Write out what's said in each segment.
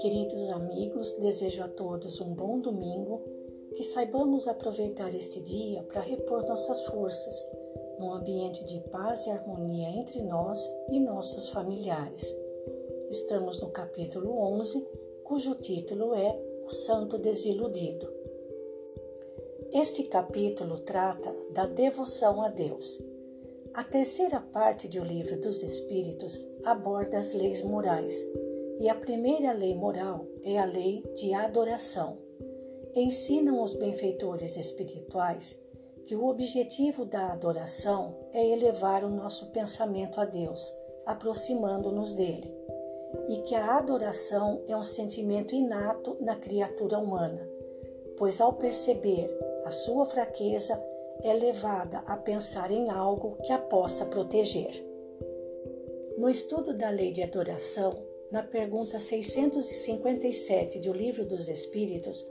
Queridos amigos, desejo a todos um bom domingo, que saibamos aproveitar este dia para repor nossas forças, num ambiente de paz e harmonia entre nós e nossos familiares. Estamos no capítulo 11, cujo título é O Santo Desiludido. Este capítulo trata da devoção a Deus. A terceira parte do Livro dos Espíritos aborda as leis morais, e a primeira lei moral é a lei de adoração. Ensinam os benfeitores espirituais que o objetivo da adoração é elevar o nosso pensamento a Deus, aproximando-nos dele, e que a adoração é um sentimento inato na criatura humana, pois ao perceber a sua fraqueza é levada a pensar em algo que a possa proteger. No estudo da lei de adoração, na pergunta 657 do Livro dos Espíritos,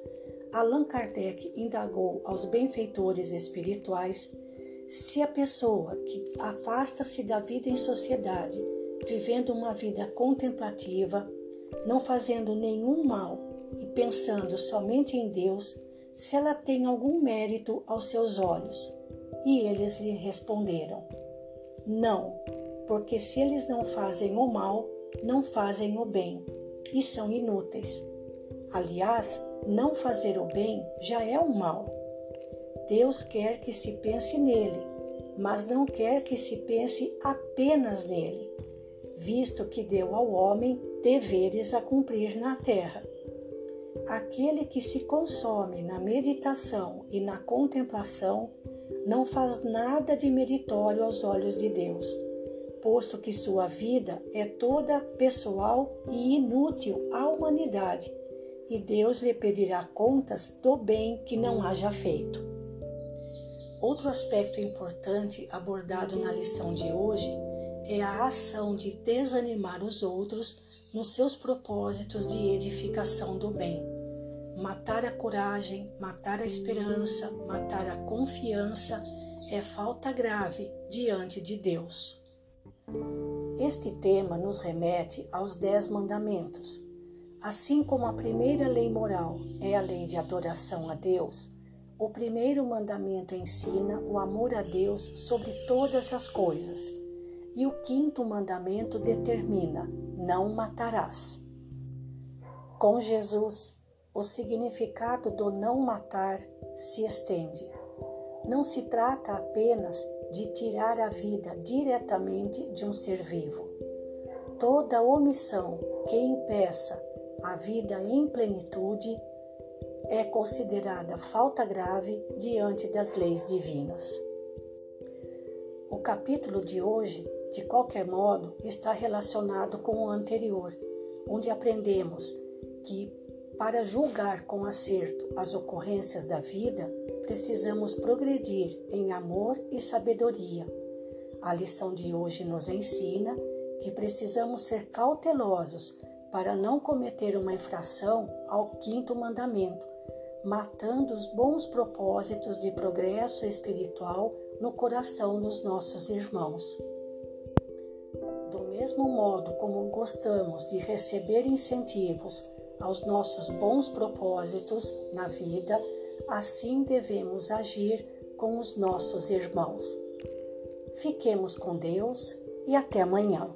Allan Kardec indagou aos benfeitores espirituais se a pessoa que afasta-se da vida em sociedade, vivendo uma vida contemplativa, não fazendo nenhum mal e pensando somente em Deus, se ela tem algum mérito aos seus olhos. E eles lhe responderam: Não, porque se eles não fazem o mal, não fazem o bem e são inúteis. Aliás, não fazer o bem já é um mal. Deus quer que se pense nele, mas não quer que se pense apenas nele, visto que deu ao homem deveres a cumprir na terra. Aquele que se consome na meditação e na contemplação não faz nada de meritório aos olhos de Deus, posto que sua vida é toda pessoal e inútil à humanidade, e Deus lhe pedirá contas do bem que não haja feito. Outro aspecto importante abordado na lição de hoje é a ação de desanimar os outros nos seus propósitos de edificação do bem Matar a coragem, matar a esperança, matar a confiança é falta grave diante de Deus. Este tema nos remete aos Dez Mandamentos. Assim como a primeira lei moral é a lei de adoração a Deus, o primeiro mandamento ensina o amor a Deus sobre todas as coisas. E o quinto mandamento determina: não matarás. Com Jesus, o significado do não matar se estende. Não se trata apenas de tirar a vida diretamente de um ser vivo. Toda omissão que impeça a vida em plenitude é considerada falta grave diante das leis divinas. O capítulo de hoje, de qualquer modo, está relacionado com o anterior, onde aprendemos que para julgar com acerto as ocorrências da vida, precisamos progredir em amor e sabedoria. A lição de hoje nos ensina que precisamos ser cautelosos para não cometer uma infração ao quinto mandamento, matando os bons propósitos de progresso espiritual no coração dos nossos irmãos. Do mesmo modo como gostamos de receber incentivos aos nossos bons propósitos na vida, assim devemos agir com os nossos irmãos. Fiquemos com Deus e até amanhã.